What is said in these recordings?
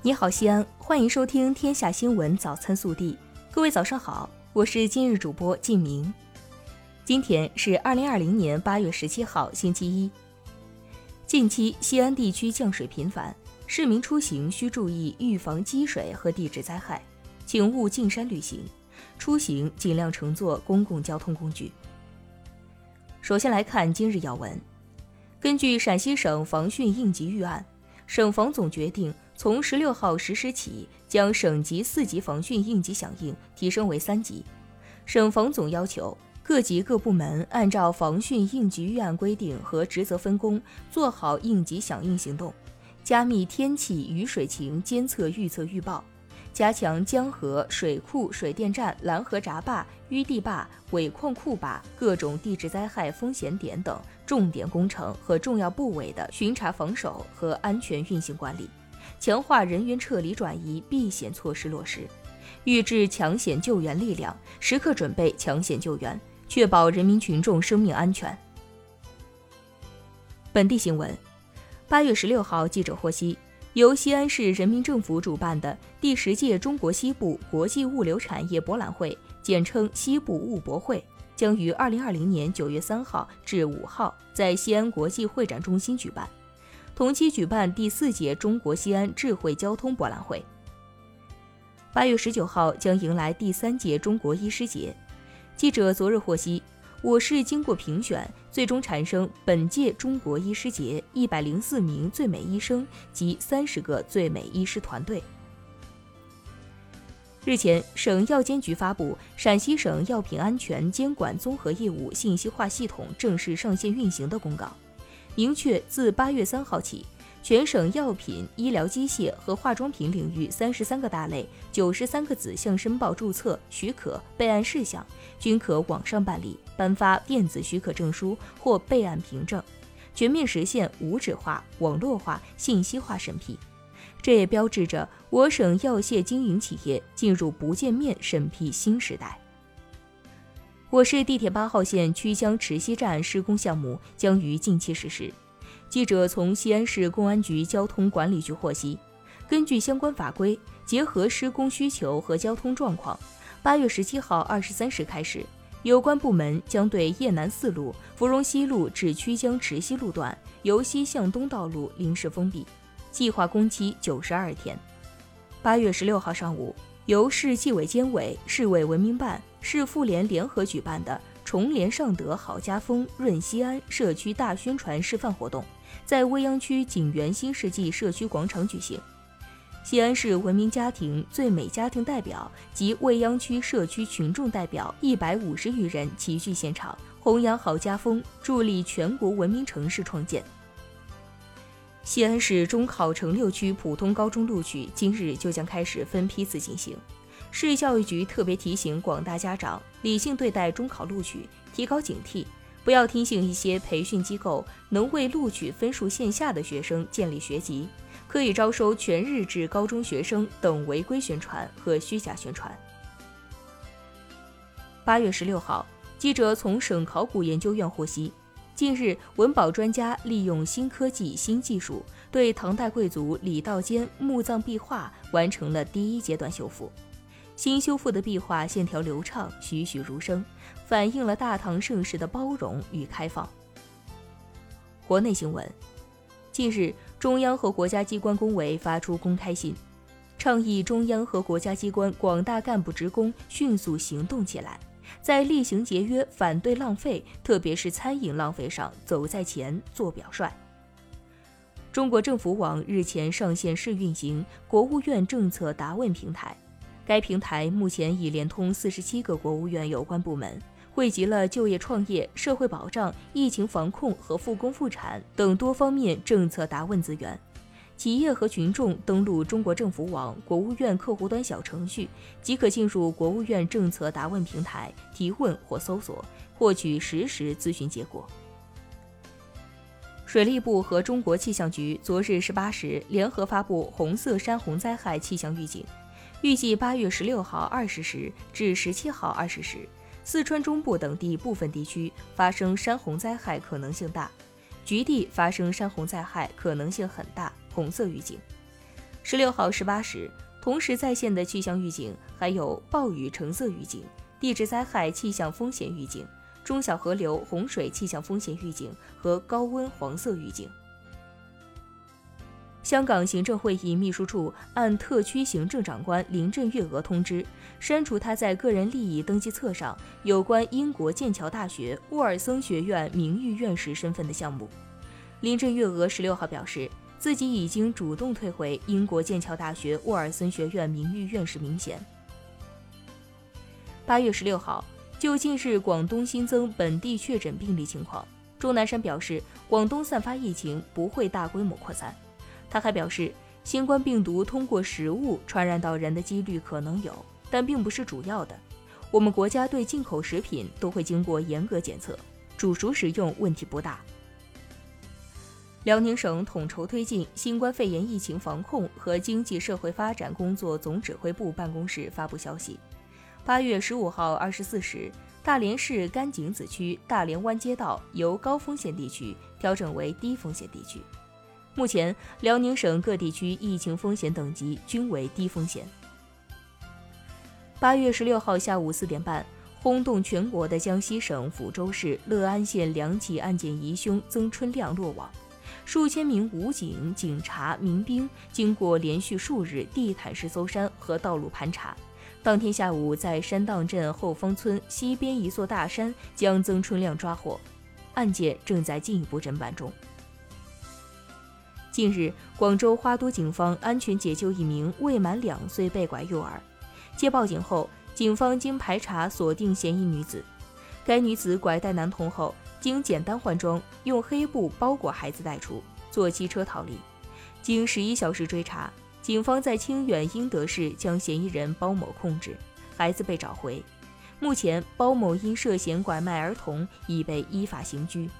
你好，西安，欢迎收听《天下新闻早餐速递》。各位早上好，我是今日主播静明。今天是二零二零年八月十七号，星期一。近期西安地区降水频繁，市民出行需注意预防积水和地质灾害，请勿进山旅行，出行尽量乘坐公共交通工具。首先来看今日要闻，根据陕西省防汛应急预案，省防总决定。从十六号实施起，将省级四级防汛应急响应提升为三级。省防总要求各级各部门按照防汛应急预案规定和职责分工，做好应急响应行动，加密天气雨水情监测预测预报，加强江河、水库、水电站、拦河闸坝、淤地坝、尾矿库坝各种地质灾害风险点等重点工程和重要部位的巡查防守和安全运行管理。强化人员撤离转移避险措施落实，预置抢险救援力量，时刻准备抢险救援，确保人民群众生命安全。本地新闻：八月十六号，记者获悉，由西安市人民政府主办的第十届中国西部国际物流产业博览会（简称西部物博会）将于二零二零年九月三号至五号在西安国际会展中心举办。同期举办第四届中国西安智慧交通博览会。八月十九号将迎来第三届中国医师节。记者昨日获悉，我市经过评选，最终产生本届中国医师节一百零四名最美医生及三十个最美医师团队。日前，省药监局发布《陕西省药品安全监管综合业务信息化系统正式上线运行的公告》。明确，自八月三号起，全省药品、医疗机械和化妆品领域三十三个大类、九十三个子项申报注册许可备案事项，均可网上办理，颁发电子许可证书或备案凭证，全面实现无纸化、网络化、信息化审批。这也标志着我省药械经营企业进入不见面审批新时代。我市地铁八号线曲江池西站施工项目将于近期实施。记者从西安市公安局交通管理局获悉，根据相关法规，结合施工需求和交通状况，八月十七号二十三时开始，有关部门将对雁南四路芙蓉西路至曲江池西路段由西向东道路临时封闭，计划工期九十二天。八月十六号上午，由市纪委监委、市委文明办。市妇联联合举办的“重联尚德好家风润西安”社区大宣传示范活动，在未央区景园新世纪社区广场举行。西安市文明家庭最美家庭代表及未央区社区群众代表一百五十余人齐聚现场，弘扬好家风，助力全国文明城市创建。西安市中考城六区普通高中录取今日就将开始分批次进行。市教育局特别提醒广大家长，理性对待中考录取，提高警惕，不要听信一些培训机构能为录取分数线下的学生建立学籍，可以招收全日制高中学生等违规宣传和虚假宣传。八月十六号，记者从省考古研究院获悉，近日文保专家利用新科技、新技术，对唐代贵族李道坚墓葬壁画完成了第一阶段修复。新修复的壁画线条流畅，栩栩如生，反映了大唐盛世的包容与开放。国内新闻：近日，中央和国家机关工委发出公开信，倡议中央和国家机关广大干部职工迅速行动起来，在厉行节约、反对浪费，特别是餐饮浪费上走在前、做表率。中国政府网日前上线试运行国务院政策答问平台。该平台目前已连通四十七个国务院有关部门，汇集了就业创业、社会保障、疫情防控和复工复产等多方面政策答问资源。企业和群众登录中国政府网国务院客户端小程序，即可进入国务院政策答问平台提问或搜索，获取实时咨询结果。水利部和中国气象局昨日十八时联合发布红色山洪灾害气象预警。预计八月十六号二十时至十七号二十时，四川中部等地部分地区发生山洪灾害可能性大，局地发生山洪灾害可能性很大，红色预警。十六号十八时，同时在线的气象预警还有暴雨橙色预警、地质灾害气象风险预警、中小河流洪水气象风险预警和高温黄色预警。香港行政会议秘书处按特区行政长官林郑月娥通知，删除他在个人利益登记册上有关英国剑桥大学沃尔森学院名誉院士身份的项目。林郑月娥十六号表示，自己已经主动退回英国剑桥大学沃尔森学院名誉院士名衔。八月十六号，就近日广东新增本地确诊病例情况，钟南山表示，广东散发疫情不会大规模扩散。他还表示，新冠病毒通过食物传染到人的几率可能有，但并不是主要的。我们国家对进口食品都会经过严格检测，煮熟食用问题不大。辽宁省统筹推进新冠肺炎疫情防控和经济社会发展工作总指挥部办公室发布消息：八月十五号二十四时，大连市甘井子区大连湾街道由高风险地区调整为低风险地区。目前，辽宁省各地区疫情风险等级均为低风险。八月十六号下午四点半，轰动全国的江西省抚州市乐安县两起案件疑凶曾春亮落网，数千名武警、警察、民兵经过连续数日地毯式搜山和道路盘查，当天下午在山荡镇后方村西边一座大山将曾春亮抓获，案件正在进一步侦办中。近日，广州花都警方安全解救一名未满两岁被拐幼儿。接报警后，警方经排查锁定嫌疑女子。该女子拐带男童后，经简单换装，用黑布包裹孩子带出，坐汽车逃离。经十一小时追查，警方在清远英德市将嫌疑人包某控制，孩子被找回。目前，包某因涉嫌拐卖儿童已被依法刑拘。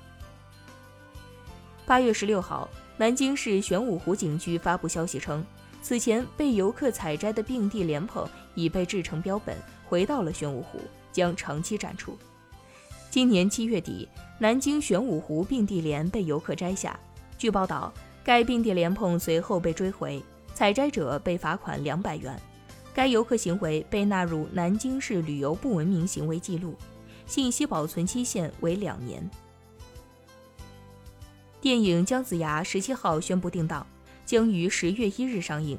八月十六号。南京市玄武湖景区发布消息称，此前被游客采摘的并蒂莲蓬已被制成标本，回到了玄武湖，将长期展出。今年七月底，南京玄武湖并蒂莲被游客摘下，据报道，该并蒂莲蓬随后被追回，采摘者被罚款两百元。该游客行为被纳入南京市旅游不文明行为记录，信息保存期限为两年。电影《姜子牙》十七号宣布定档，将于十月一日上映。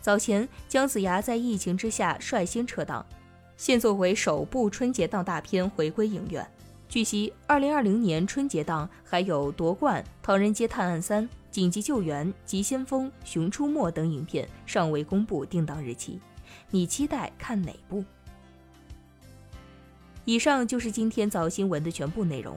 早前，姜子牙在疫情之下率先撤档，现作为首部春节档大片回归影院。据悉，二零二零年春节档还有《夺冠》《唐人街探案三》《紧急救援》《急先锋》《熊出没》等影片尚未公布定档日期，你期待看哪部？以上就是今天早新闻的全部内容。